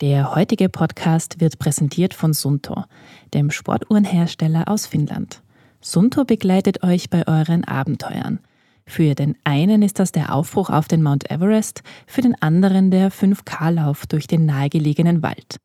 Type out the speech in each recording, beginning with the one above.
Der heutige Podcast wird präsentiert von Sunto, dem Sportuhrenhersteller aus Finnland. Sunto begleitet euch bei euren Abenteuern. Für den einen ist das der Aufbruch auf den Mount Everest, für den anderen der 5K-Lauf durch den nahegelegenen Wald.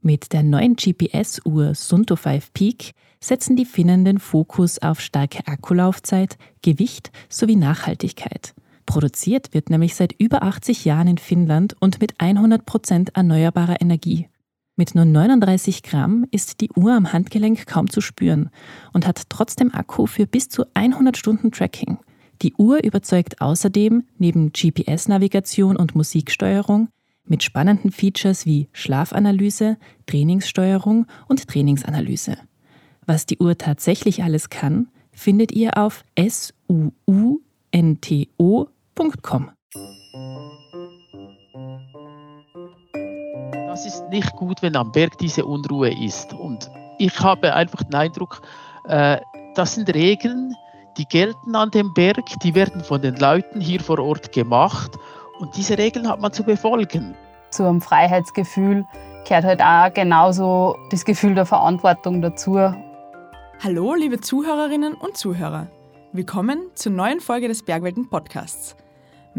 Mit der neuen GPS-Uhr Sunto 5 Peak setzen die Finnen den Fokus auf starke Akkulaufzeit, Gewicht sowie Nachhaltigkeit. Produziert wird nämlich seit über 80 Jahren in Finnland und mit 100 Prozent erneuerbarer Energie. Mit nur 39 Gramm ist die Uhr am Handgelenk kaum zu spüren und hat trotzdem Akku für bis zu 100 Stunden Tracking. Die Uhr überzeugt außerdem neben GPS-Navigation und Musiksteuerung mit spannenden Features wie Schlafanalyse, Trainingssteuerung und Trainingsanalyse. Was die Uhr tatsächlich alles kann, findet ihr auf suunto www.bergwelten.com. Das ist nicht gut, wenn am Berg diese Unruhe ist. Und ich habe einfach den Eindruck, äh, das sind Regeln, die gelten an dem Berg, die werden von den Leuten hier vor Ort gemacht und diese Regeln hat man zu befolgen. Zu einem Freiheitsgefühl gehört halt auch genauso das Gefühl der Verantwortung dazu. Hallo, liebe Zuhörerinnen und Zuhörer. Willkommen zur neuen Folge des Bergwelten Podcasts.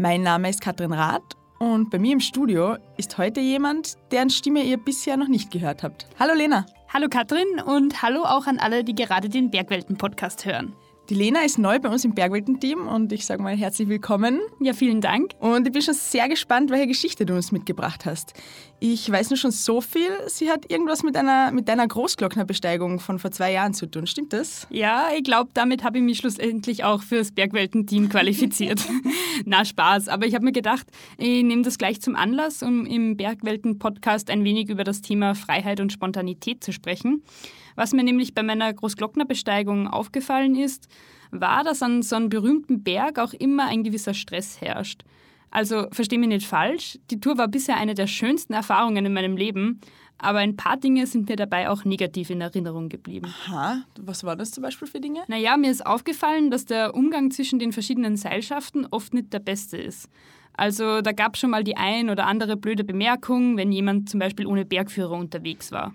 Mein Name ist Katrin Rath und bei mir im Studio ist heute jemand, deren Stimme ihr bisher noch nicht gehört habt. Hallo Lena. Hallo Katrin und hallo auch an alle, die gerade den Bergwelten Podcast hören. Die Lena ist neu bei uns im Bergwelten-Team und ich sage mal herzlich willkommen. Ja, vielen Dank. Und ich bin schon sehr gespannt, welche Geschichte du uns mitgebracht hast. Ich weiß nur schon so viel, sie hat irgendwas mit, einer, mit deiner Großglocknerbesteigung von vor zwei Jahren zu tun. Stimmt das? Ja, ich glaube, damit habe ich mich schlussendlich auch fürs Bergwelten-Team qualifiziert. Na, Spaß. Aber ich habe mir gedacht, ich nehme das gleich zum Anlass, um im Bergwelten-Podcast ein wenig über das Thema Freiheit und Spontanität zu sprechen. Was mir nämlich bei meiner Großglocknerbesteigung aufgefallen ist, war, dass an so einem berühmten Berg auch immer ein gewisser Stress herrscht. Also verstehe mich nicht falsch, die Tour war bisher eine der schönsten Erfahrungen in meinem Leben, aber ein paar Dinge sind mir dabei auch negativ in Erinnerung geblieben. Aha, was war das zum Beispiel für Dinge? Naja, mir ist aufgefallen, dass der Umgang zwischen den verschiedenen Seilschaften oft nicht der beste ist. Also da gab es schon mal die ein oder andere blöde Bemerkung, wenn jemand zum Beispiel ohne Bergführer unterwegs war.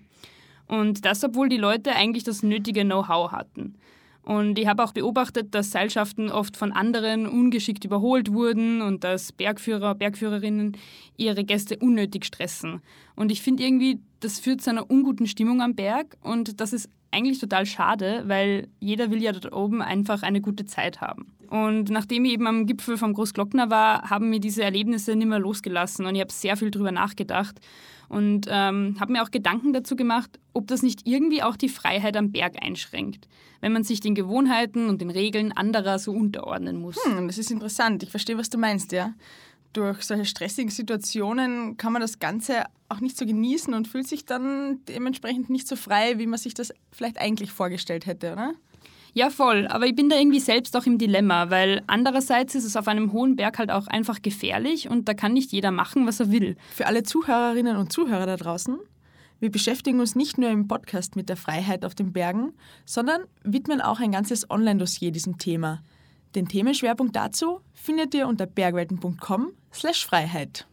Und das, obwohl die Leute eigentlich das nötige Know-how hatten. Und ich habe auch beobachtet, dass Seilschaften oft von anderen ungeschickt überholt wurden und dass Bergführer, Bergführerinnen ihre Gäste unnötig stressen. Und ich finde irgendwie, das führt zu einer unguten Stimmung am Berg und das ist eigentlich total schade, weil jeder will ja dort oben einfach eine gute Zeit haben. Und nachdem ich eben am Gipfel vom Großglockner war, haben mir diese Erlebnisse nicht mehr losgelassen und ich habe sehr viel drüber nachgedacht und ähm, habe mir auch Gedanken dazu gemacht, ob das nicht irgendwie auch die Freiheit am Berg einschränkt, wenn man sich den Gewohnheiten und den Regeln anderer so unterordnen muss. Hm, das ist interessant. Ich verstehe, was du meinst, ja. Durch solche stressigen Situationen kann man das Ganze auch nicht so genießen und fühlt sich dann dementsprechend nicht so frei, wie man sich das vielleicht eigentlich vorgestellt hätte, oder? Ja, voll. Aber ich bin da irgendwie selbst auch im Dilemma, weil andererseits ist es auf einem hohen Berg halt auch einfach gefährlich und da kann nicht jeder machen, was er will. Für alle Zuhörerinnen und Zuhörer da draußen, wir beschäftigen uns nicht nur im Podcast mit der Freiheit auf den Bergen, sondern widmen auch ein ganzes Online-Dossier diesem Thema. Den Themenschwerpunkt dazu findet ihr unter bergwelten.com/freiheit.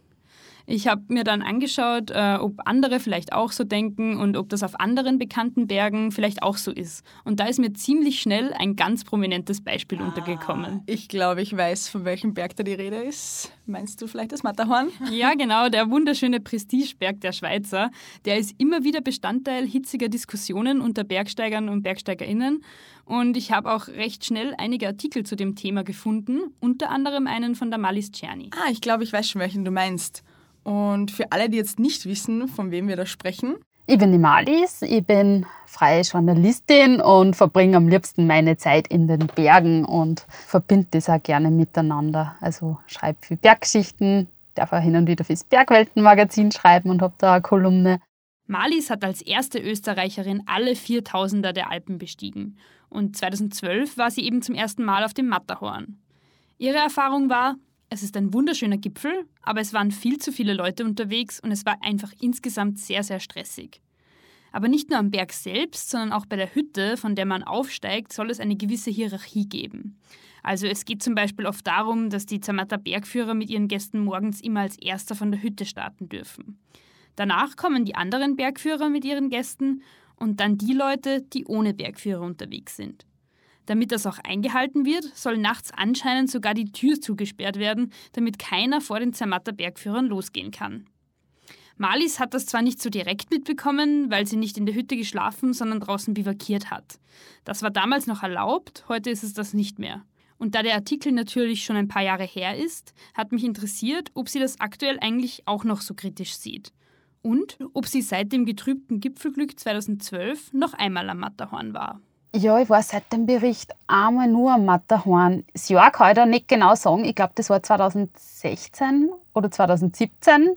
Ich habe mir dann angeschaut, äh, ob andere vielleicht auch so denken und ob das auf anderen bekannten Bergen vielleicht auch so ist. Und da ist mir ziemlich schnell ein ganz prominentes Beispiel ah, untergekommen. Ich glaube, ich weiß, von welchem Berg da die Rede ist. Meinst du vielleicht das Matterhorn? Ja, genau, der wunderschöne Prestigeberg der Schweizer. Der ist immer wieder Bestandteil hitziger Diskussionen unter Bergsteigern und Bergsteigerinnen. Und ich habe auch recht schnell einige Artikel zu dem Thema gefunden, unter anderem einen von der Malis Czerny. Ah, ich glaube, ich weiß schon, welchen du meinst. Und für alle, die jetzt nicht wissen, von wem wir da sprechen. Ich bin die Malis, ich bin freie Journalistin und verbringe am liebsten meine Zeit in den Bergen und verbinde das auch gerne miteinander. Also schreibe viel Berggeschichten, darf auch hin und wieder fürs Bergweltenmagazin schreiben und habe da eine Kolumne. Malis hat als erste Österreicherin alle 4000er der Alpen bestiegen. Und 2012 war sie eben zum ersten Mal auf dem Matterhorn. Ihre Erfahrung war, es ist ein wunderschöner Gipfel, aber es waren viel zu viele Leute unterwegs und es war einfach insgesamt sehr, sehr stressig. Aber nicht nur am Berg selbst, sondern auch bei der Hütte, von der man aufsteigt, soll es eine gewisse Hierarchie geben. Also es geht zum Beispiel oft darum, dass die Zermatter Bergführer mit ihren Gästen morgens immer als erster von der Hütte starten dürfen. Danach kommen die anderen Bergführer mit ihren Gästen und dann die Leute, die ohne Bergführer unterwegs sind. Damit das auch eingehalten wird, soll nachts anscheinend sogar die Tür zugesperrt werden, damit keiner vor den Zermatter Bergführern losgehen kann. Marlies hat das zwar nicht so direkt mitbekommen, weil sie nicht in der Hütte geschlafen, sondern draußen bivakiert hat. Das war damals noch erlaubt, heute ist es das nicht mehr. Und da der Artikel natürlich schon ein paar Jahre her ist, hat mich interessiert, ob sie das aktuell eigentlich auch noch so kritisch sieht. Und ob sie seit dem getrübten Gipfelglück 2012 noch einmal am Matterhorn war. Ja, ich war seit dem Bericht einmal nur am Matterhorn. Das Jahr kann ich da nicht genau sagen. Ich glaube, das war 2016 oder 2017.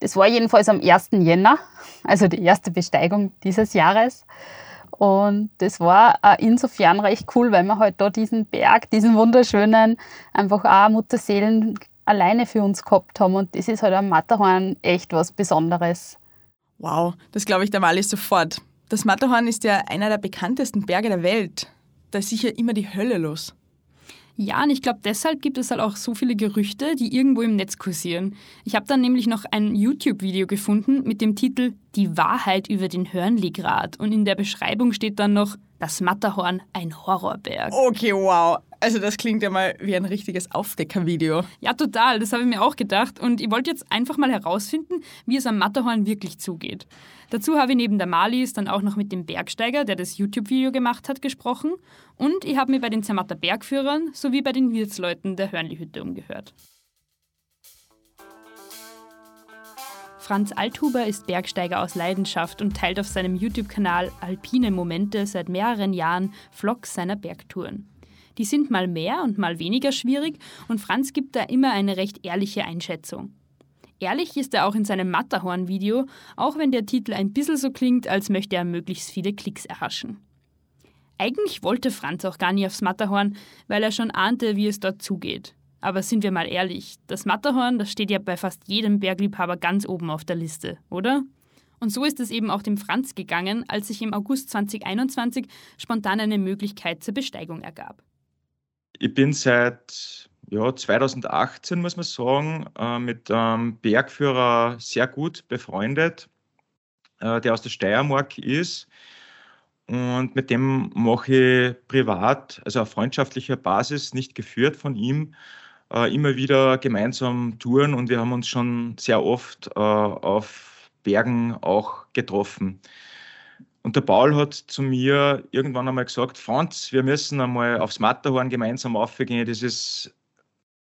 Das war jedenfalls am 1. Jänner, also die erste Besteigung dieses Jahres. Und das war insofern recht cool, weil wir halt da diesen Berg, diesen wunderschönen, einfach auch Mutterseelen alleine für uns gehabt haben. Und das ist halt am Matterhorn echt was Besonderes. Wow, das glaube ich der Mali sofort. Das Matterhorn ist ja einer der bekanntesten Berge der Welt. Da ist sicher immer die Hölle los. Ja, und ich glaube, deshalb gibt es halt auch so viele Gerüchte, die irgendwo im Netz kursieren. Ich habe dann nämlich noch ein YouTube-Video gefunden mit dem Titel Die Wahrheit über den Hörnligrad. Und in der Beschreibung steht dann noch das Matterhorn, ein Horrorberg. Okay, wow. Also das klingt ja mal wie ein richtiges Aufdeckervideo. Ja, total. Das habe ich mir auch gedacht. Und ich wollte jetzt einfach mal herausfinden, wie es am Matterhorn wirklich zugeht. Dazu habe ich neben der Malis dann auch noch mit dem Bergsteiger, der das YouTube-Video gemacht hat, gesprochen. Und ich habe mir bei den Zermatter Bergführern sowie bei den Wirtsleuten der Hörnli-Hütte umgehört. Franz Althuber ist Bergsteiger aus Leidenschaft und teilt auf seinem YouTube-Kanal Alpine Momente seit mehreren Jahren Vlogs seiner Bergtouren. Die sind mal mehr und mal weniger schwierig und Franz gibt da immer eine recht ehrliche Einschätzung. Ehrlich ist er auch in seinem Matterhorn-Video, auch wenn der Titel ein bisschen so klingt, als möchte er möglichst viele Klicks erhaschen. Eigentlich wollte Franz auch gar nie aufs Matterhorn, weil er schon ahnte, wie es dort zugeht. Aber sind wir mal ehrlich, das Matterhorn, das steht ja bei fast jedem Bergliebhaber ganz oben auf der Liste, oder? Und so ist es eben auch dem Franz gegangen, als sich im August 2021 spontan eine Möglichkeit zur Besteigung ergab. Ich bin seit ja, 2018, muss man sagen, äh, mit einem Bergführer sehr gut befreundet, äh, der aus der Steiermark ist. Und mit dem mache ich privat, also auf freundschaftlicher Basis, nicht geführt von ihm, äh, immer wieder gemeinsam Touren und wir haben uns schon sehr oft auf Bergen auch getroffen. Und der Paul hat zu mir irgendwann einmal gesagt, Franz, wir müssen einmal aufs Matterhorn gemeinsam aufgehen. Das ist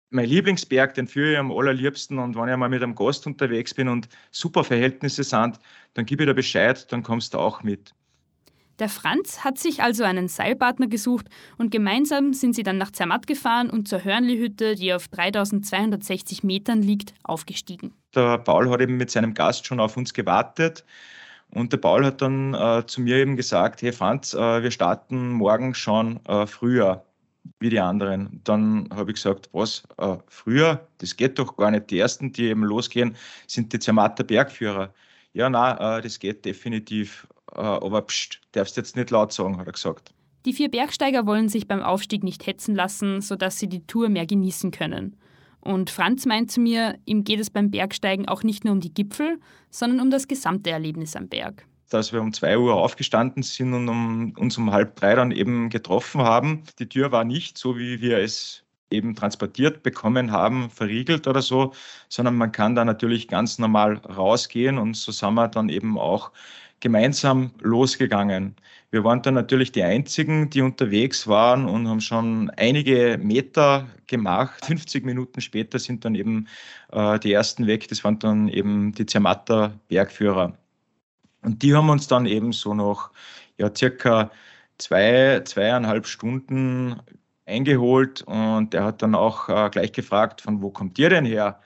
mein Lieblingsberg, den führe ich am allerliebsten. Und wenn ich einmal mit einem Gast unterwegs bin und super Verhältnisse sind, dann gebe ich dir Bescheid, dann kommst du auch mit. Der Franz hat sich also einen Seilpartner gesucht und gemeinsam sind sie dann nach Zermatt gefahren und zur Hörnli-Hütte, die auf 3260 Metern liegt, aufgestiegen. Der Paul hat eben mit seinem Gast schon auf uns gewartet und der Paul hat dann äh, zu mir eben gesagt, hey Franz, äh, wir starten morgen schon äh, früher wie die anderen. Dann habe ich gesagt, was, äh, früher? Das geht doch gar nicht. Die ersten, die eben losgehen, sind die Zermatter Bergführer. Ja, nein, äh, das geht definitiv. Äh, aber pst, darfst jetzt nicht laut sagen, hat er gesagt. Die vier Bergsteiger wollen sich beim Aufstieg nicht hetzen lassen, sodass sie die Tour mehr genießen können. Und Franz meint zu mir, ihm geht es beim Bergsteigen auch nicht nur um die Gipfel, sondern um das gesamte Erlebnis am Berg. Dass wir um zwei Uhr aufgestanden sind und um, uns um halb drei dann eben getroffen haben. Die Tür war nicht so, wie wir es eben transportiert bekommen haben, verriegelt oder so, sondern man kann da natürlich ganz normal rausgehen und so sind wir dann eben auch gemeinsam losgegangen. Wir waren dann natürlich die Einzigen, die unterwegs waren und haben schon einige Meter gemacht. 50 Minuten später sind dann eben äh, die ersten weg. Das waren dann eben die Zermatter Bergführer. Und die haben uns dann eben so noch ja, circa zwei, zweieinhalb Stunden eingeholt und der hat dann auch äh, gleich gefragt, von wo kommt ihr denn her?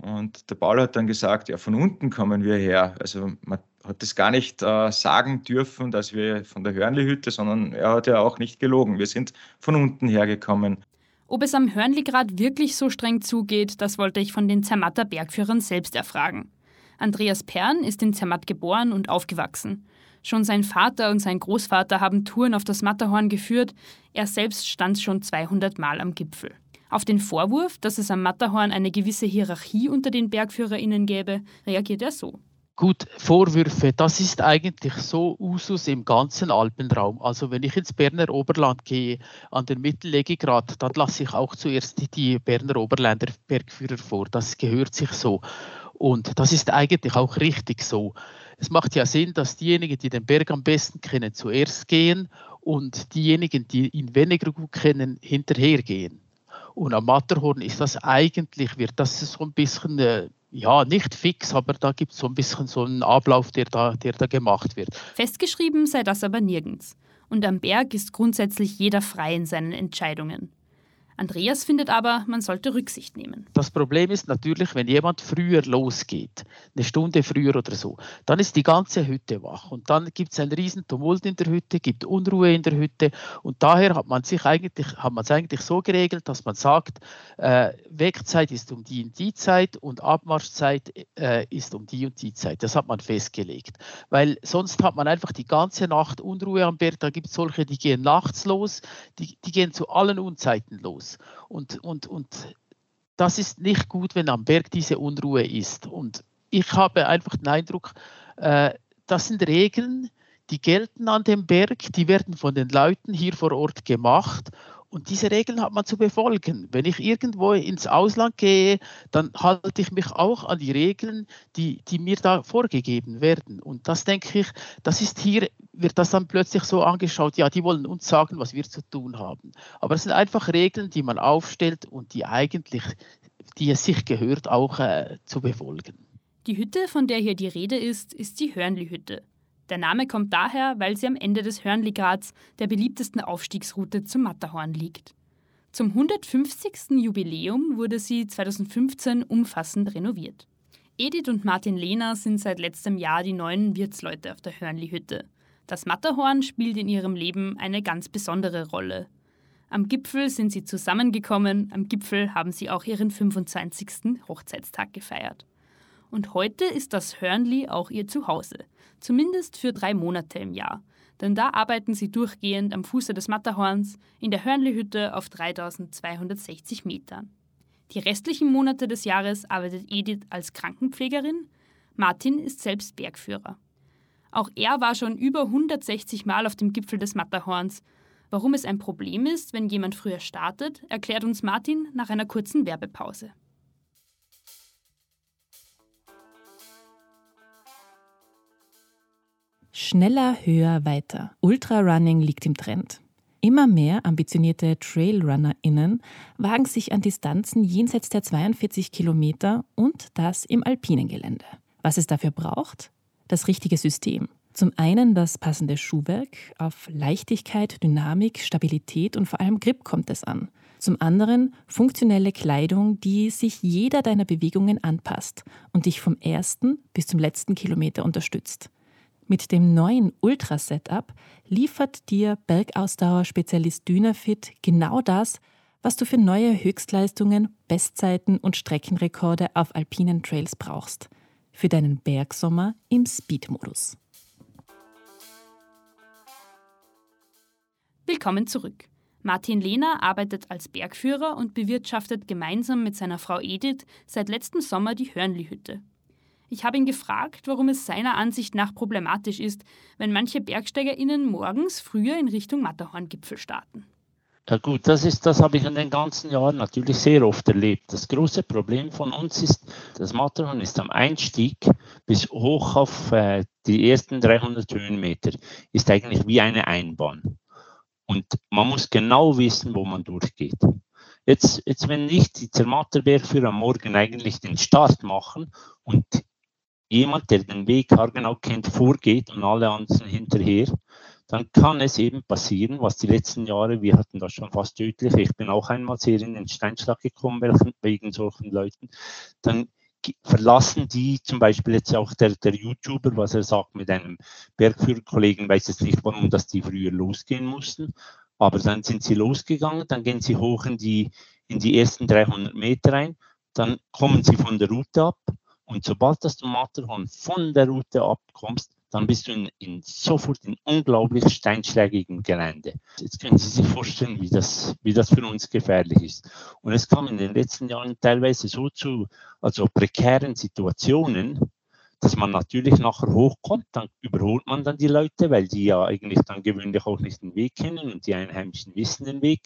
Und der Paul hat dann gesagt, ja, von unten kommen wir her. Also man hat das gar nicht äh, sagen dürfen, dass wir von der Hörnli-Hütte, sondern er hat ja auch nicht gelogen. Wir sind von unten hergekommen. Ob es am Hörnligrad wirklich so streng zugeht, das wollte ich von den Zermatter Bergführern selbst erfragen. Andreas Pern ist in Zermatt geboren und aufgewachsen. Schon sein Vater und sein Großvater haben Touren auf das Matterhorn geführt. Er selbst stand schon 200 Mal am Gipfel. Auf den Vorwurf, dass es am Matterhorn eine gewisse Hierarchie unter den BergführerInnen gäbe, reagiert er so. Gut, Vorwürfe, das ist eigentlich so Usus im ganzen Alpenraum. Also wenn ich ins Berner Oberland gehe, an den Mittellegegrad, dann lasse ich auch zuerst die Berner Oberländer Bergführer vor. Das gehört sich so. Und das ist eigentlich auch richtig so. Es macht ja Sinn, dass diejenigen, die den Berg am besten kennen, zuerst gehen und diejenigen, die ihn weniger gut kennen, hinterhergehen. Und am Matterhorn ist das eigentlich, wird das so ein bisschen äh, ja, nicht fix, aber da gibt es so ein bisschen so einen Ablauf, der da, der da gemacht wird. Festgeschrieben sei das aber nirgends. Und am Berg ist grundsätzlich jeder frei in seinen Entscheidungen. Andreas findet aber, man sollte Rücksicht nehmen. Das Problem ist natürlich, wenn jemand früher losgeht, eine Stunde früher oder so, dann ist die ganze Hütte wach und dann gibt es einen riesen Tumult in der Hütte, gibt Unruhe in der Hütte und daher hat man sich eigentlich, hat man es eigentlich so geregelt, dass man sagt, äh, Wegzeit ist um die und die Zeit und Abmarschzeit äh, ist um die und die Zeit. Das hat man festgelegt, weil sonst hat man einfach die ganze Nacht Unruhe am Berg. Da gibt es solche, die gehen nachts los, die, die gehen zu allen Unzeiten los. Und, und, und das ist nicht gut, wenn am Berg diese Unruhe ist. Und ich habe einfach den Eindruck, äh, das sind Regeln, die gelten an dem Berg, die werden von den Leuten hier vor Ort gemacht und diese Regeln hat man zu befolgen. Wenn ich irgendwo ins Ausland gehe, dann halte ich mich auch an die Regeln, die, die mir da vorgegeben werden. Und das denke ich, das ist hier, wird das dann plötzlich so angeschaut, ja, die wollen uns sagen, was wir zu tun haben. Aber es sind einfach Regeln, die man aufstellt und die eigentlich, die es sich gehört, auch äh, zu befolgen. Die Hütte, von der hier die Rede ist, ist die Hörnli-Hütte. Der Name kommt daher, weil sie am Ende des Hörnligrats, der beliebtesten Aufstiegsroute zum Matterhorn, liegt. Zum 150. Jubiläum wurde sie 2015 umfassend renoviert. Edith und Martin Lehner sind seit letztem Jahr die neuen Wirtsleute auf der Hörnli-Hütte. Das Matterhorn spielt in ihrem Leben eine ganz besondere Rolle. Am Gipfel sind sie zusammengekommen, am Gipfel haben sie auch ihren 25. Hochzeitstag gefeiert. Und heute ist das Hörnli auch ihr Zuhause, zumindest für drei Monate im Jahr. Denn da arbeiten sie durchgehend am Fuße des Matterhorns in der Hörnli-Hütte auf 3260 Metern. Die restlichen Monate des Jahres arbeitet Edith als Krankenpflegerin. Martin ist selbst Bergführer. Auch er war schon über 160 Mal auf dem Gipfel des Matterhorns. Warum es ein Problem ist, wenn jemand früher startet, erklärt uns Martin nach einer kurzen Werbepause. Schneller, höher, weiter. Ultrarunning liegt im Trend. Immer mehr ambitionierte TrailrunnerInnen wagen sich an Distanzen jenseits der 42 Kilometer und das im alpinen Gelände. Was es dafür braucht? Das richtige System. Zum einen das passende Schuhwerk, auf Leichtigkeit, Dynamik, Stabilität und vor allem Grip kommt es an. Zum anderen funktionelle Kleidung, die sich jeder deiner Bewegungen anpasst und dich vom ersten bis zum letzten Kilometer unterstützt. Mit dem neuen Ultra-Setup liefert dir Bergausdauerspezialist Dynafit genau das, was du für neue Höchstleistungen, Bestzeiten und Streckenrekorde auf alpinen Trails brauchst. Für deinen Bergsommer im Speed-Modus. Willkommen zurück. Martin Lehner arbeitet als Bergführer und bewirtschaftet gemeinsam mit seiner Frau Edith seit letztem Sommer die Hörnli-Hütte. Ich habe ihn gefragt, warum es seiner Ansicht nach problematisch ist, wenn manche BergsteigerInnen morgens früher in Richtung Matterhorngipfel starten. Ja gut, das ist, das habe ich in den ganzen Jahren natürlich sehr oft erlebt. Das große Problem von uns ist, das Matterhorn ist am Einstieg bis hoch auf äh, die ersten 300 Höhenmeter, ist eigentlich wie eine Einbahn. Und man muss genau wissen, wo man durchgeht. Jetzt, jetzt wenn ich die Zermatterbergführer am Morgen eigentlich den Start machen und jemand, der den Weg haargenau kennt, vorgeht und alle anderen hinterher, dann kann es eben passieren, was die letzten Jahre, wir hatten das schon fast tödlich, ich bin auch einmal sehr in den Steinschlag gekommen wegen solchen Leuten, dann verlassen die zum Beispiel jetzt auch der, der YouTuber, was er sagt mit einem Bergführerkollegen, weiß jetzt nicht, warum, dass die früher losgehen mussten, aber dann sind sie losgegangen, dann gehen sie hoch in die, in die ersten 300 Meter rein, dann kommen sie von der Route ab und sobald das du Matterhorn von der Route abkommst, dann bist du in, in, sofort in unglaublich steinschlägigem Gelände. Jetzt können Sie sich vorstellen, wie das, wie das für uns gefährlich ist. Und es kam in den letzten Jahren teilweise so zu also prekären Situationen, dass man natürlich nachher hochkommt, dann überholt man dann die Leute, weil die ja eigentlich dann gewöhnlich auch nicht den Weg kennen und die Einheimischen wissen den Weg.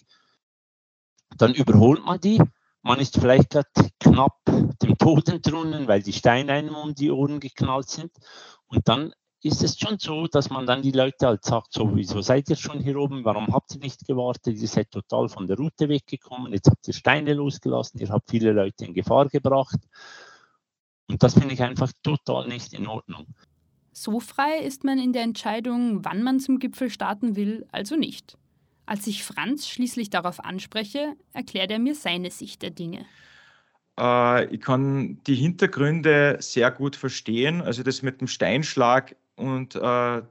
Dann überholt man die. Man ist vielleicht gerade knapp dem Tod entronnen, weil die Steine einem um die Ohren geknallt sind. Und dann ist es schon so, dass man dann die Leute halt sagt, so, wieso seid ihr schon hier oben, warum habt ihr nicht gewartet, ihr seid total von der Route weggekommen, jetzt habt ihr Steine losgelassen, ihr habt viele Leute in Gefahr gebracht. Und das finde ich einfach total nicht in Ordnung. So frei ist man in der Entscheidung, wann man zum Gipfel starten will, also nicht. Als ich Franz schließlich darauf anspreche, erklärt er mir seine Sicht der Dinge. Äh, ich kann die Hintergründe sehr gut verstehen. Also das mit dem Steinschlag und äh,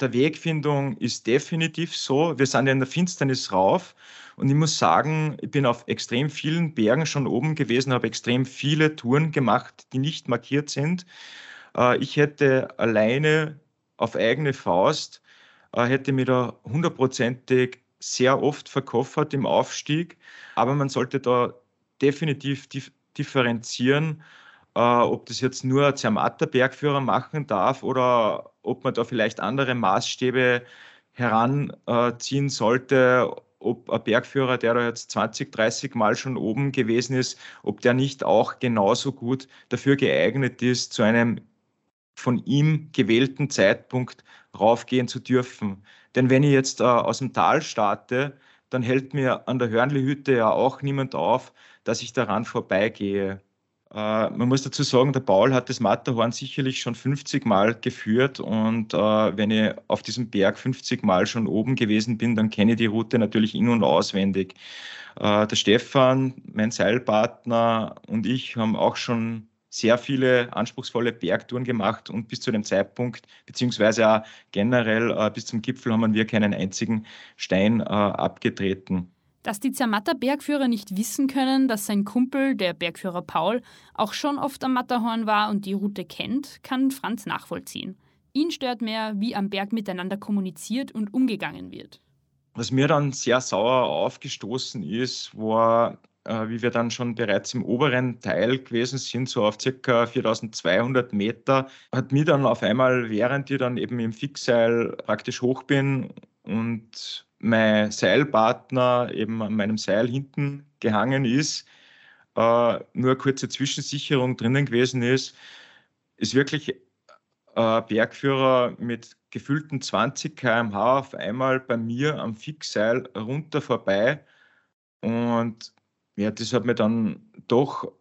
der Wegfindung ist definitiv so. Wir sind ja in der Finsternis rauf und ich muss sagen, ich bin auf extrem vielen Bergen schon oben gewesen, habe extrem viele Touren gemacht, die nicht markiert sind. Äh, ich hätte alleine auf eigene Faust, äh, hätte mir da hundertprozentig sehr oft verkoffert im Aufstieg, aber man sollte da definitiv differenzieren äh, ob das jetzt nur ein Zermatter-Bergführer machen darf oder ob man da vielleicht andere Maßstäbe heranziehen sollte, ob ein Bergführer, der da jetzt 20, 30 Mal schon oben gewesen ist, ob der nicht auch genauso gut dafür geeignet ist, zu einem von ihm gewählten Zeitpunkt raufgehen zu dürfen. Denn wenn ich jetzt äh, aus dem Tal starte, dann hält mir an der Hörnli-Hütte ja auch niemand auf, dass ich daran vorbeigehe. Äh, man muss dazu sagen, der Paul hat das Matterhorn sicherlich schon 50 Mal geführt und äh, wenn ich auf diesem Berg 50 Mal schon oben gewesen bin, dann kenne ich die Route natürlich in- und auswendig. Äh, der Stefan, mein Seilpartner und ich haben auch schon sehr viele anspruchsvolle Bergtouren gemacht und bis zu dem Zeitpunkt, beziehungsweise auch generell äh, bis zum Gipfel haben wir keinen einzigen Stein äh, abgetreten. Dass die Zermatter Bergführer nicht wissen können, dass sein Kumpel, der Bergführer Paul, auch schon oft am Matterhorn war und die Route kennt, kann Franz nachvollziehen. Ihn stört mehr, wie am Berg miteinander kommuniziert und umgegangen wird. Was mir dann sehr sauer aufgestoßen ist, war, äh, wie wir dann schon bereits im oberen Teil gewesen sind, so auf ca. 4200 Meter, hat mir dann auf einmal, während ich dann eben im Fixseil praktisch hoch bin und mein Seilpartner eben an meinem Seil hinten gehangen ist, äh, nur eine kurze Zwischensicherung drinnen gewesen ist, ist wirklich äh, Bergführer mit gefühlten 20 km/h auf einmal bei mir am Fixseil runter vorbei. Und ja, das hat mich dann doch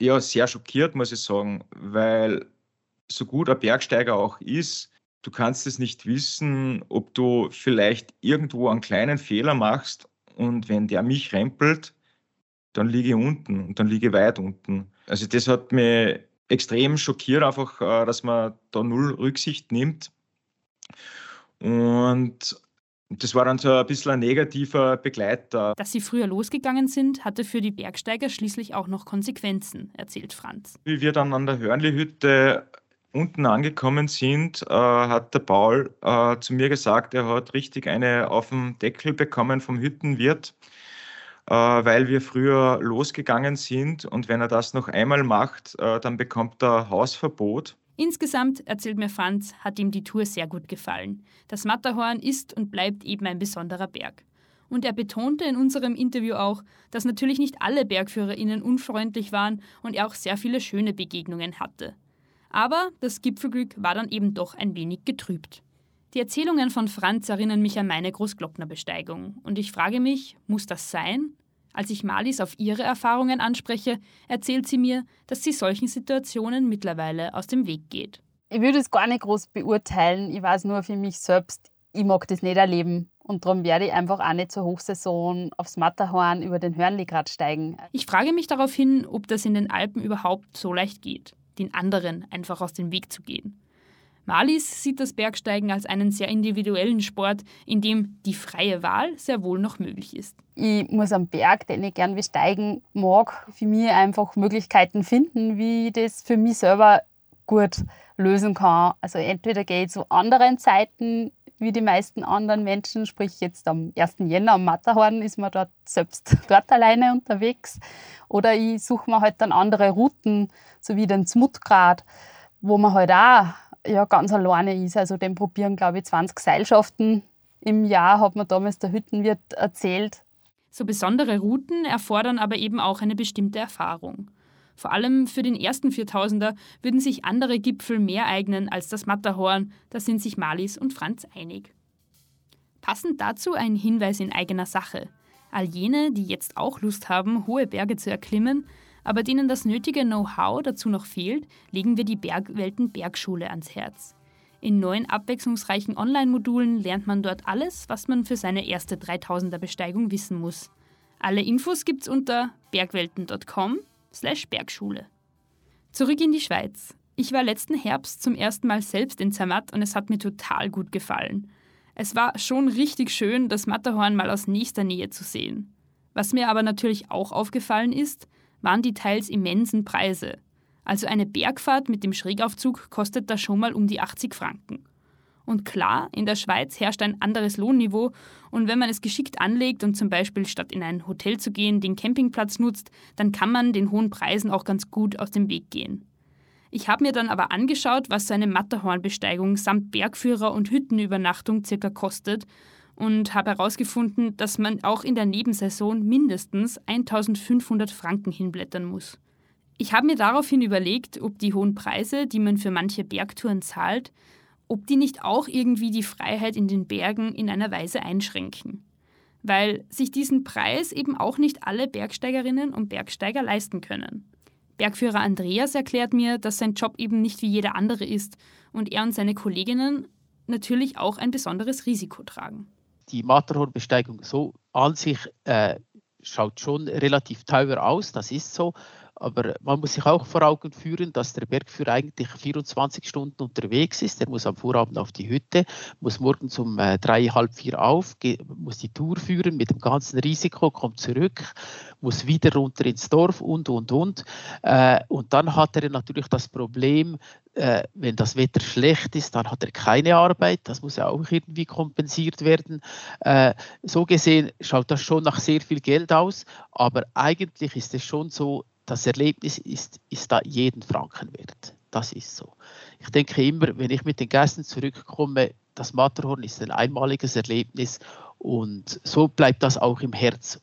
ja, sehr schockiert, muss ich sagen, weil so gut ein Bergsteiger auch ist, du kannst es nicht wissen, ob du vielleicht irgendwo einen kleinen Fehler machst und wenn der mich rempelt, dann liege ich unten und dann liege ich weit unten. Also das hat mich extrem schockiert, einfach, äh, dass man da null Rücksicht nimmt. Und das war dann so ein bisschen ein negativer Begleiter. Dass sie früher losgegangen sind, hatte für die Bergsteiger schließlich auch noch Konsequenzen, erzählt Franz. Wie wir dann an der Hörnli-Hütte unten angekommen sind, äh, hat der Paul äh, zu mir gesagt, er hat richtig eine auf den Deckel bekommen vom Hüttenwirt, äh, weil wir früher losgegangen sind und wenn er das noch einmal macht, dann bekommt er Hausverbot. Insgesamt, erzählt mir Franz, hat ihm die Tour sehr gut gefallen. Das Matterhorn ist und bleibt eben ein besonderer Berg. Und er betonte in unserem Interview auch, dass natürlich nicht alle BergführerInnen unfreundlich waren und er auch sehr viele schöne Begegnungen hatte. Aber das Gipfelglück war dann eben doch ein wenig getrübt. Die Erzählungen von Franz erinnern mich an meine Großglocknerbesteigung. Und ich frage mich, muss das sein? Als ich Malis auf ihre Erfahrungen anspreche, erzählt sie mir, dass sie solchen Situationen mittlerweile aus dem Weg geht. Ich würde es gar nicht groß beurteilen. Ich weiß nur für mich selbst, ich mag das nicht erleben. Und darum werde ich einfach auch nicht zur Hochsaison aufs Matterhorn über den Hörnligrad steigen. Ich frage mich daraufhin, ob das in den Alpen überhaupt so leicht geht den anderen einfach aus dem Weg zu gehen. Marlies sieht das Bergsteigen als einen sehr individuellen Sport, in dem die freie Wahl sehr wohl noch möglich ist. Ich muss am Berg, den ich gern besteigen mag, für mich einfach Möglichkeiten finden, wie ich das für mich selber gut lösen kann. Also entweder gehe ich zu anderen Zeiten wie die meisten anderen Menschen, sprich jetzt am 1. Jänner am Matterhorn ist man dort selbst dort alleine unterwegs. Oder ich suche mir halt dann andere Routen, so wie den Zmutgrad, wo man halt auch ja, ganz alleine ist. Also den probieren, glaube ich, 20 Seilschaften im Jahr, hat mir damals der Hüttenwirt erzählt. So besondere Routen erfordern aber eben auch eine bestimmte Erfahrung. Vor allem für den ersten 4000er würden sich andere Gipfel mehr eignen als das Matterhorn, da sind sich Marlies und Franz einig. Passend dazu ein Hinweis in eigener Sache. All jene, die jetzt auch Lust haben, hohe Berge zu erklimmen, aber denen das nötige Know-how dazu noch fehlt, legen wir die Bergwelten Bergschule ans Herz. In neun abwechslungsreichen Online-Modulen lernt man dort alles, was man für seine erste 3000er-Besteigung wissen muss. Alle Infos gibt's unter bergwelten.com/bergschule. Zurück in die Schweiz. Ich war letzten Herbst zum ersten Mal selbst in Zermatt und es hat mir total gut gefallen. Es war schon richtig schön, das Matterhorn mal aus nächster Nähe zu sehen. Was mir aber natürlich auch aufgefallen ist, waren die teils immensen Preise. Also eine Bergfahrt mit dem Schrägaufzug kostet da schon mal um die 80 Franken. Und klar, in der Schweiz herrscht ein anderes Lohnniveau und wenn man es geschickt anlegt und zum Beispiel statt in ein Hotel zu gehen den Campingplatz nutzt, dann kann man den hohen Preisen auch ganz gut aus dem Weg gehen. Ich habe mir dann aber angeschaut, was so eine Matterhornbesteigung samt Bergführer und Hüttenübernachtung circa kostet und habe herausgefunden, dass man auch in der Nebensaison mindestens 1500 Franken hinblättern muss. Ich habe mir daraufhin überlegt, ob die hohen Preise, die man für manche Bergtouren zahlt, ob die nicht auch irgendwie die Freiheit in den Bergen in einer Weise einschränken. Weil sich diesen Preis eben auch nicht alle Bergsteigerinnen und Bergsteiger leisten können. Bergführer Andreas erklärt mir, dass sein Job eben nicht wie jeder andere ist und er und seine Kolleginnen natürlich auch ein besonderes Risiko tragen. Die Matterhornbesteigung so an sich äh, schaut schon relativ teuer aus, das ist so. Aber man muss sich auch vor Augen führen, dass der Bergführer eigentlich 24 Stunden unterwegs ist. Er muss am Vorabend auf die Hütte, muss morgens um äh, drei, halb vier auf, muss die Tour führen mit dem ganzen Risiko, kommt zurück, muss wieder runter ins Dorf und, und, und. Äh, und dann hat er natürlich das Problem, äh, wenn das Wetter schlecht ist, dann hat er keine Arbeit. Das muss ja auch irgendwie kompensiert werden. So gesehen schaut das schon nach sehr viel Geld aus, aber eigentlich ist es schon so, das Erlebnis ist, ist da jeden Franken wert. Das ist so. Ich denke immer, wenn ich mit den Gästen zurückkomme, das Matterhorn ist ein einmaliges Erlebnis und so bleibt das auch im Herz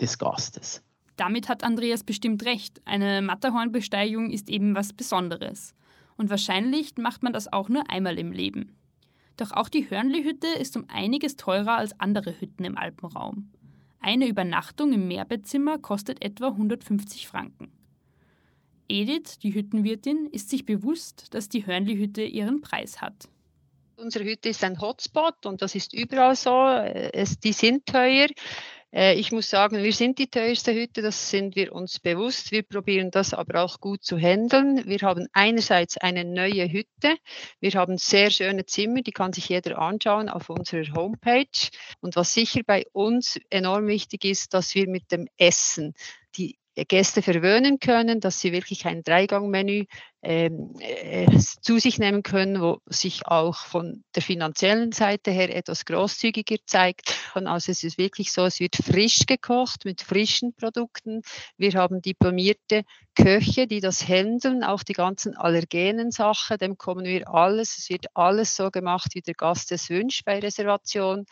des Gastes. Damit hat Andreas bestimmt recht. Eine Matterhornbesteigung ist eben was Besonderes. Und wahrscheinlich macht man das auch nur einmal im Leben. Doch auch die Hörnli-Hütte ist um einiges teurer als andere Hütten im Alpenraum. Eine Übernachtung im Mehrbettzimmer kostet etwa 150 Franken. Edith, die Hüttenwirtin, ist sich bewusst, dass die Hörnli-Hütte ihren Preis hat. Unsere Hütte ist ein Hotspot und das ist überall so. Es, die sind teuer. Äh, ich muss sagen, wir sind die teuerste Hütte, das sind wir uns bewusst. Wir probieren das aber auch gut zu handeln. Wir haben einerseits eine neue Hütte. Wir haben sehr schöne Zimmer, die kann sich jeder anschauen auf unserer Homepage. Und was sicher bei uns enorm wichtig ist, dass wir mit dem Essen die Gäste verwöhnen können, dass sie wirklich ein Dreigangmenü ähm, äh, zu sich nehmen können, wo sich auch von der finanziellen Seite her etwas großzügiger zeigt. Also es ist wirklich so, es wird frisch gekocht mit frischen Produkten. Wir haben diplomierte Köche, die das handeln, auch die ganzen allergenen Sachen, dem kommen wir alles. Es wird alles so gemacht, wie der Gast es wünscht bei Reservation.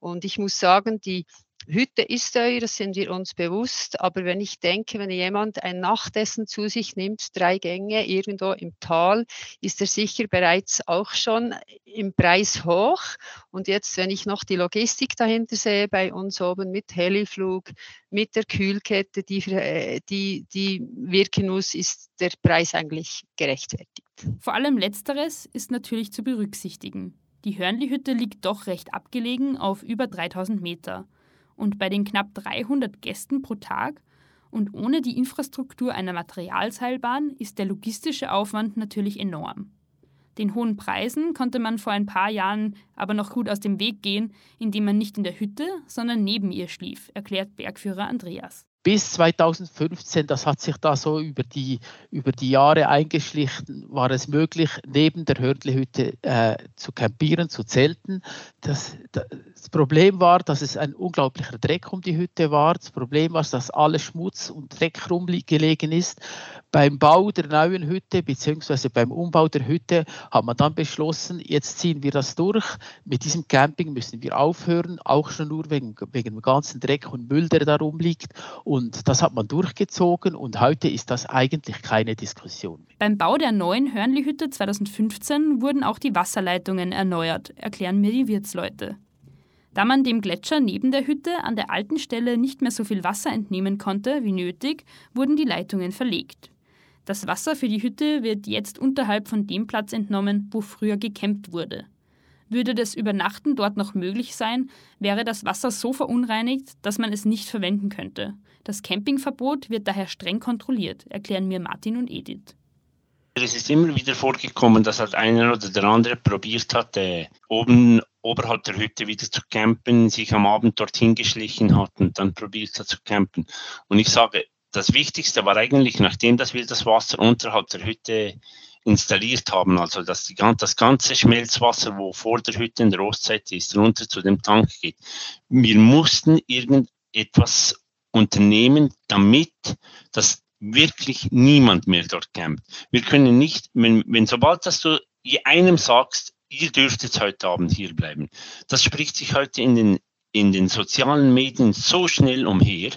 Und ich muss sagen, die Hütte ist teuer, das sind wir uns bewusst. Aber wenn ich denke, wenn jemand ein Nachtessen zu sich nimmt, drei Gänge irgendwo im Tal, ist er sicher bereits auch schon im Preis hoch. Und jetzt, wenn ich noch die Logistik dahinter sehe, bei uns oben mit Heliflug, mit der Kühlkette, die, äh, die, die wirken muss, ist der Preis eigentlich gerechtfertigt. Vor allem letzteres ist natürlich zu berücksichtigen. Die Hörnli-Hütte liegt doch recht abgelegen auf über 3000 Meter und bei den knapp 300 Gästen pro Tag und ohne die Infrastruktur einer Materialseilbahn ist der logistische Aufwand natürlich enorm. Den hohen Preisen konnte man vor ein paar Jahren aber noch gut aus dem Weg gehen, indem man nicht in der Hütte, sondern neben ihr schlief, erklärt Bergführer Andreas. Bis 2015, das hat sich da so über die, über die Jahre eingeschlichen, war es möglich, neben der Hörnlihütte äh, zu campieren, zu zelten. Das, das, Problem war, dass es ein unglaublicher Dreck um die Hütte war. Das Problem war, dass alles Schmutz und Dreck rumgelegen ist. Beim Bau der neuen Hütte bzw. beim Umbau der Hütte hat man dann beschlossen, jetzt ziehen wir das durch. Mit diesem Camping müssen wir aufhören, auch schon nur wegen, wegen dem ganzen Dreck und Müll, der da rumliegt. Und das hat man durchgezogen und heute ist das eigentlich keine Diskussion. Beim Bau der neuen Hörnli-Hütte 2015 wurden auch die Wasserleitungen erneuert, erklären mir die Wirtsleute. Da man dem Gletscher neben der Hütte an der alten Stelle nicht mehr so viel Wasser entnehmen konnte wie nötig, wurden die Leitungen verlegt. Das Wasser für die Hütte wird jetzt unterhalb von dem Platz entnommen, wo früher gekämmt wurde. Würde das Übernachten dort noch möglich sein, wäre das Wasser so verunreinigt, dass man es nicht verwenden könnte. Das Campingverbot wird daher streng kontrolliert, erklären mir Martin und Edith. Es ist immer wieder vorgekommen, dass halt einer oder der andere probiert hat, äh, oben oberhalb der Hütte wieder zu campen, sich am Abend dorthin geschlichen hat und dann probiert hat zu campen. Und ich sage, das Wichtigste war eigentlich, nachdem dass wir das Wasser unterhalb der Hütte installiert haben, also dass die, das ganze Schmelzwasser, wo vor der Hütte in der Ostseite ist, runter zu dem Tank geht. Wir mussten irgendetwas unternehmen, damit das wirklich niemand mehr dort campt. Wir können nicht, wenn, wenn sobald dass du einem sagst, ihr dürft jetzt heute Abend hier bleiben, das spricht sich heute in den, in den sozialen Medien so schnell umher,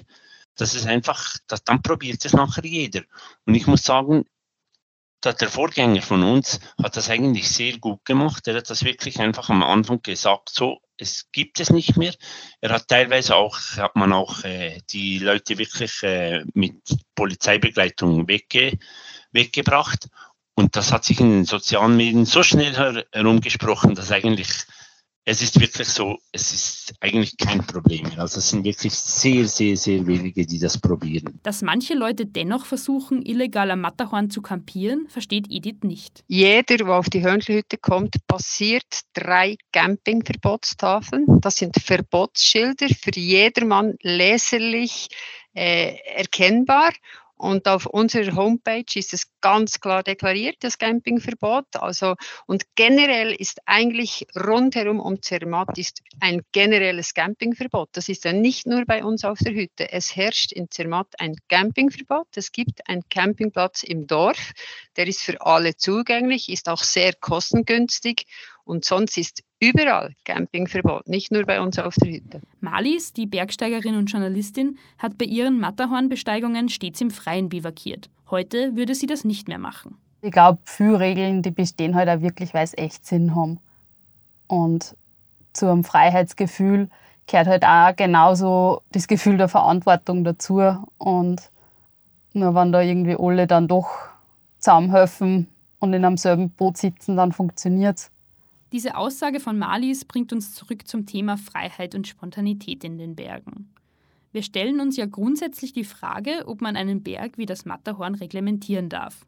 das ist einfach, das, dann probiert es nachher jeder. Und ich muss sagen, der Vorgänger von uns hat das eigentlich sehr gut gemacht. Er hat das wirklich einfach am Anfang gesagt, so, es gibt es nicht mehr. Er hat teilweise auch, hat man auch äh, die Leute wirklich äh, mit Polizeibegleitung wegge, weggebracht. Und das hat sich in den sozialen Medien so schnell herumgesprochen, dass eigentlich es ist wirklich so, es ist eigentlich kein Problem. Also es sind wirklich sehr, sehr, sehr wenige, die das probieren. Dass manche Leute dennoch versuchen, illegal am Matterhorn zu kampieren, versteht Edith nicht. Jeder, der auf die Hörnlihütte kommt, passiert drei Campingverbotstafeln. Das sind Verbotsschilder für jedermann leserlich äh, erkennbar. Und auf unserer Homepage ist es ganz klar deklariert, das Campingverbot. Also, und generell ist eigentlich rundherum um Zermatt ist ein generelles Campingverbot. Das ist ja nicht nur bei uns auf der Hütte. Es herrscht in Zermatt ein Campingverbot. Es gibt einen Campingplatz im Dorf. Der ist für alle zugänglich, ist auch sehr kostengünstig und sonst ist überall Campingverbot, nicht nur bei uns auf der Hütte. Malis, die Bergsteigerin und Journalistin, hat bei ihren Matterhornbesteigungen stets im Freien bivakiert. Heute würde sie das nicht mehr machen. Ich glaube, viele Regeln, die bestehen halt auch wirklich, weil es echt Sinn haben. Und zu einem Freiheitsgefühl gehört halt auch genauso das Gefühl der Verantwortung dazu. Und nur wenn da irgendwie alle dann doch zusammenhelfen und in einem selben Boot sitzen, dann funktioniert es. Diese Aussage von Malis bringt uns zurück zum Thema Freiheit und Spontanität in den Bergen. Wir stellen uns ja grundsätzlich die Frage, ob man einen Berg wie das Matterhorn reglementieren darf.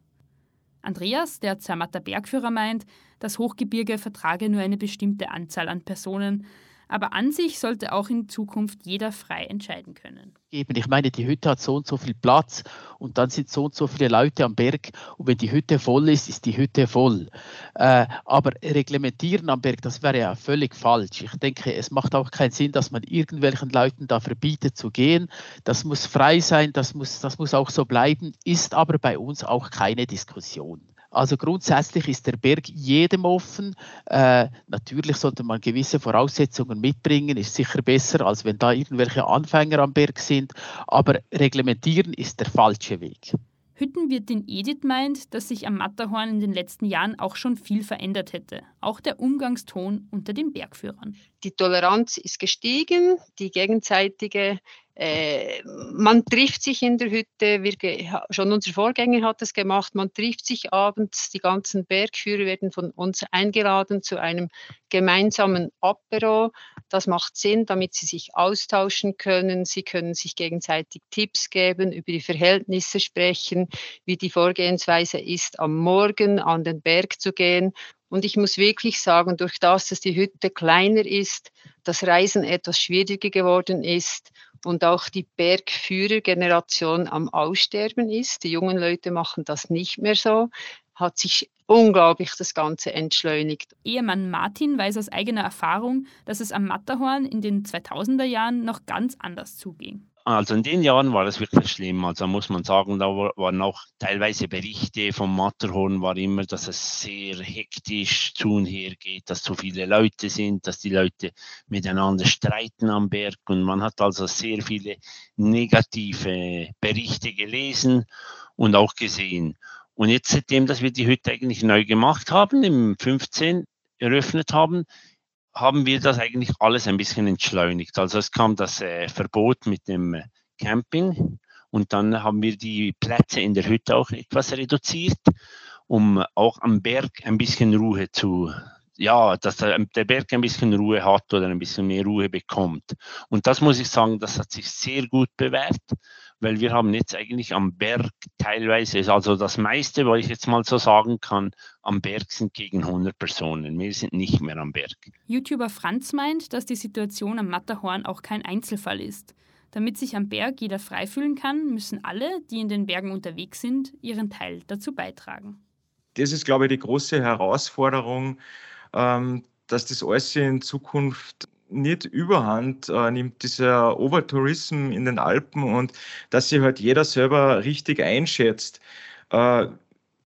Andreas, der Zermatter Bergführer, meint, das Hochgebirge vertrage nur eine bestimmte Anzahl an Personen, aber an sich sollte auch in Zukunft jeder frei entscheiden können. Ich meine, die Hütte hat so und so viel Platz und dann sind so und so viele Leute am Berg und wenn die Hütte voll ist, ist die Hütte voll. Äh, aber reglementieren am Berg, das wäre ja völlig falsch. Ich denke, es macht auch keinen Sinn, dass man irgendwelchen Leuten da verbietet zu gehen. Das muss frei sein, das muss, das muss auch so bleiben, ist aber bei uns auch keine Diskussion. Also grundsätzlich ist der Berg jedem offen. Äh, natürlich sollte man gewisse Voraussetzungen mitbringen, ist sicher besser, als wenn da irgendwelche Anfänger am Berg sind. Aber reglementieren ist der falsche Weg. Hüttenwirtin Edith meint, dass sich am Matterhorn in den letzten Jahren auch schon viel verändert hätte, auch der Umgangston unter den Bergführern. Die Toleranz ist gestiegen, die gegenseitige äh, man trifft sich in der Hütte, wir, schon unser Vorgänger hat es gemacht, man trifft sich abends, die ganzen Bergführer werden von uns eingeladen zu einem gemeinsamen Apero. Das macht Sinn, damit sie sich austauschen können. Sie können sich gegenseitig Tipps geben, über die Verhältnisse sprechen, wie die Vorgehensweise ist, am Morgen an den Berg zu gehen. Und ich muss wirklich sagen, durch das, dass die Hütte kleiner ist, das Reisen etwas schwieriger geworden ist und auch die Bergführergeneration am Aussterben ist. Die jungen Leute machen das nicht mehr so, hat sich unglaublich das Ganze entschleunigt. Ehemann Martin weiß aus eigener Erfahrung, dass es am Matterhorn in den 2000er Jahren noch ganz anders zuging. Also in den Jahren war das wirklich schlimm. Also muss man sagen, da waren auch teilweise Berichte vom Matterhorn, war immer, dass es sehr hektisch zu und her geht, dass zu viele Leute sind, dass die Leute miteinander streiten am Berg. Und man hat also sehr viele negative Berichte gelesen und auch gesehen. Und jetzt, seitdem, dass wir die Hütte eigentlich neu gemacht haben, im 15 eröffnet haben, haben wir das eigentlich alles ein bisschen entschleunigt. Also es kam das äh, Verbot mit dem Camping und dann haben wir die Plätze in der Hütte auch etwas reduziert, um auch am Berg ein bisschen Ruhe zu, ja, dass der, der Berg ein bisschen Ruhe hat oder ein bisschen mehr Ruhe bekommt. Und das muss ich sagen, das hat sich sehr gut bewährt weil wir haben jetzt eigentlich am Berg teilweise, also das meiste, was ich jetzt mal so sagen kann, am Berg sind gegen 100 Personen. Wir sind nicht mehr am Berg. YouTuber Franz meint, dass die Situation am Matterhorn auch kein Einzelfall ist. Damit sich am Berg jeder frei fühlen kann, müssen alle, die in den Bergen unterwegs sind, ihren Teil dazu beitragen. Das ist, glaube ich, die große Herausforderung, ähm, dass das alles in Zukunft nicht überhand äh, nimmt, dieser Overtourism in den Alpen und dass sich halt jeder selber richtig einschätzt. Äh,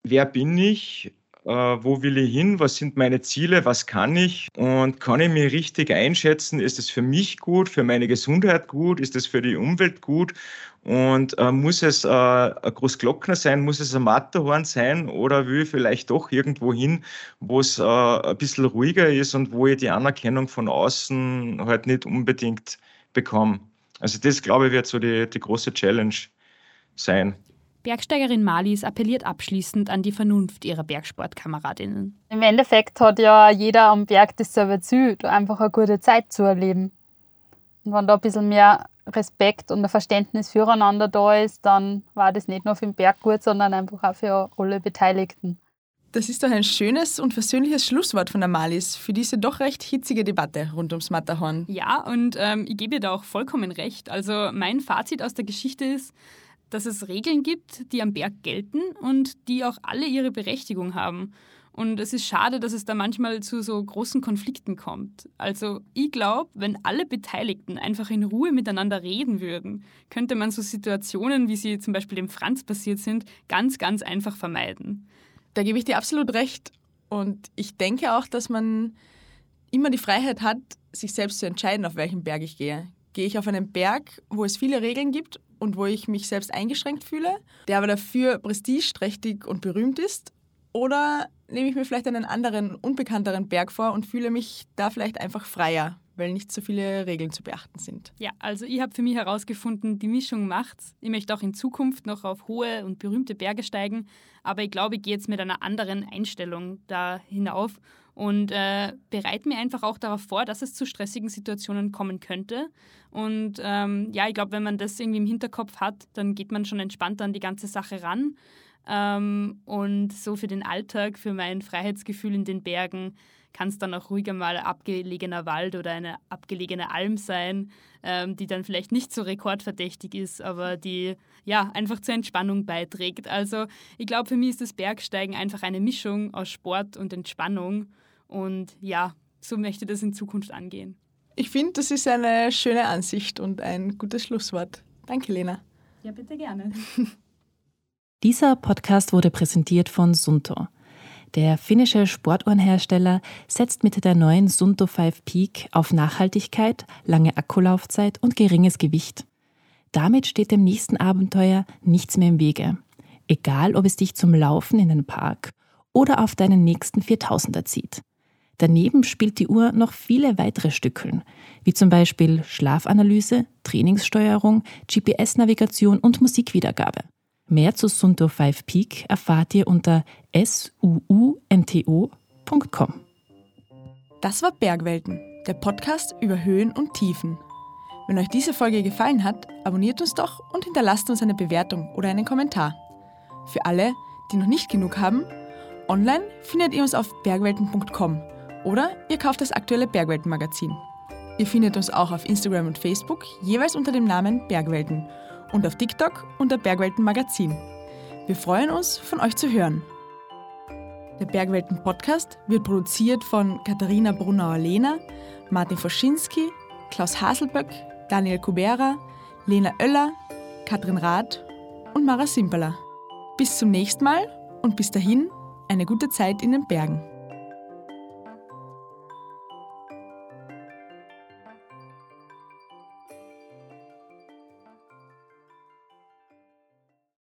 wer bin ich? Äh, wo will ich hin? Was sind meine Ziele? Was kann ich? Und kann ich mich richtig einschätzen? Ist es für mich gut, für meine Gesundheit gut? Ist es für die Umwelt gut? Und äh, muss es äh, ein Großglockner sein, muss es ein Matterhorn sein oder will ich vielleicht doch irgendwo hin, wo es äh, ein bisschen ruhiger ist und wo ich die Anerkennung von außen halt nicht unbedingt bekomme. Also das, glaube ich, wird so die, die große Challenge sein. Bergsteigerin Malis appelliert abschließend an die Vernunft ihrer Bergsportkameradinnen. Im Endeffekt hat ja jeder am Berg dasselbe Ziel, einfach eine gute Zeit zu erleben. Und wenn da ein bisschen mehr Respekt und ein Verständnis füreinander da ist, dann war das nicht nur für den Berg gut, sondern einfach auch für alle Beteiligten. Das ist doch ein schönes und versöhnliches Schlusswort von der Malis für diese doch recht hitzige Debatte rund ums Matterhorn. Ja, und ähm, ich gebe ihr da auch vollkommen recht. Also mein Fazit aus der Geschichte ist, dass es Regeln gibt, die am Berg gelten und die auch alle ihre Berechtigung haben. Und es ist schade, dass es da manchmal zu so großen Konflikten kommt. Also ich glaube, wenn alle Beteiligten einfach in Ruhe miteinander reden würden, könnte man so Situationen, wie sie zum Beispiel dem Franz passiert sind, ganz, ganz einfach vermeiden. Da gebe ich dir absolut recht. Und ich denke auch, dass man immer die Freiheit hat, sich selbst zu entscheiden, auf welchen Berg ich gehe. Gehe ich auf einen Berg, wo es viele Regeln gibt und wo ich mich selbst eingeschränkt fühle, der aber dafür prestigeträchtig und berühmt ist? Oder nehme ich mir vielleicht einen anderen, unbekannteren Berg vor und fühle mich da vielleicht einfach freier, weil nicht so viele Regeln zu beachten sind. Ja, also ich habe für mich herausgefunden, die Mischung macht's. Ich möchte auch in Zukunft noch auf hohe und berühmte Berge steigen, aber ich glaube, ich gehe jetzt mit einer anderen Einstellung da hinauf und äh, bereite mir einfach auch darauf vor, dass es zu stressigen Situationen kommen könnte. Und ähm, ja, ich glaube, wenn man das irgendwie im Hinterkopf hat, dann geht man schon entspannter an die ganze Sache ran. Ähm, und so für den Alltag, für mein Freiheitsgefühl in den Bergen, kann es dann auch ruhiger mal abgelegener Wald oder eine abgelegene Alm sein, ähm, die dann vielleicht nicht so rekordverdächtig ist, aber die ja einfach zur Entspannung beiträgt. Also ich glaube, für mich ist das Bergsteigen einfach eine Mischung aus Sport und Entspannung. Und ja, so möchte ich das in Zukunft angehen. Ich finde, das ist eine schöne Ansicht und ein gutes Schlusswort. Danke, Lena. Ja, bitte gerne. Dieser Podcast wurde präsentiert von Sunto. Der finnische Sportuhrenhersteller setzt mit der neuen Sunto 5 Peak auf Nachhaltigkeit, lange Akkulaufzeit und geringes Gewicht. Damit steht dem nächsten Abenteuer nichts mehr im Wege. Egal, ob es dich zum Laufen in den Park oder auf deinen nächsten 4000er zieht. Daneben spielt die Uhr noch viele weitere Stückeln, wie zum Beispiel Schlafanalyse, Trainingssteuerung, GPS-Navigation und Musikwiedergabe. Mehr zu Sunto 5 Peak erfahrt ihr unter suunto.com. Das war Bergwelten, der Podcast über Höhen und Tiefen. Wenn euch diese Folge gefallen hat, abonniert uns doch und hinterlasst uns eine Bewertung oder einen Kommentar. Für alle, die noch nicht genug haben, online findet ihr uns auf bergwelten.com oder ihr kauft das aktuelle Bergwelten-Magazin. Ihr findet uns auch auf Instagram und Facebook, jeweils unter dem Namen Bergwelten und auf TikTok unter Bergwelten Magazin. Wir freuen uns, von euch zu hören. Der Bergwelten Podcast wird produziert von Katharina Brunauer-Lehner, Martin Foschinski, Klaus Haselböck, Daniel Kubera, Lena Oeller, Katrin Rath und Mara Simperler. Bis zum nächsten Mal und bis dahin eine gute Zeit in den Bergen.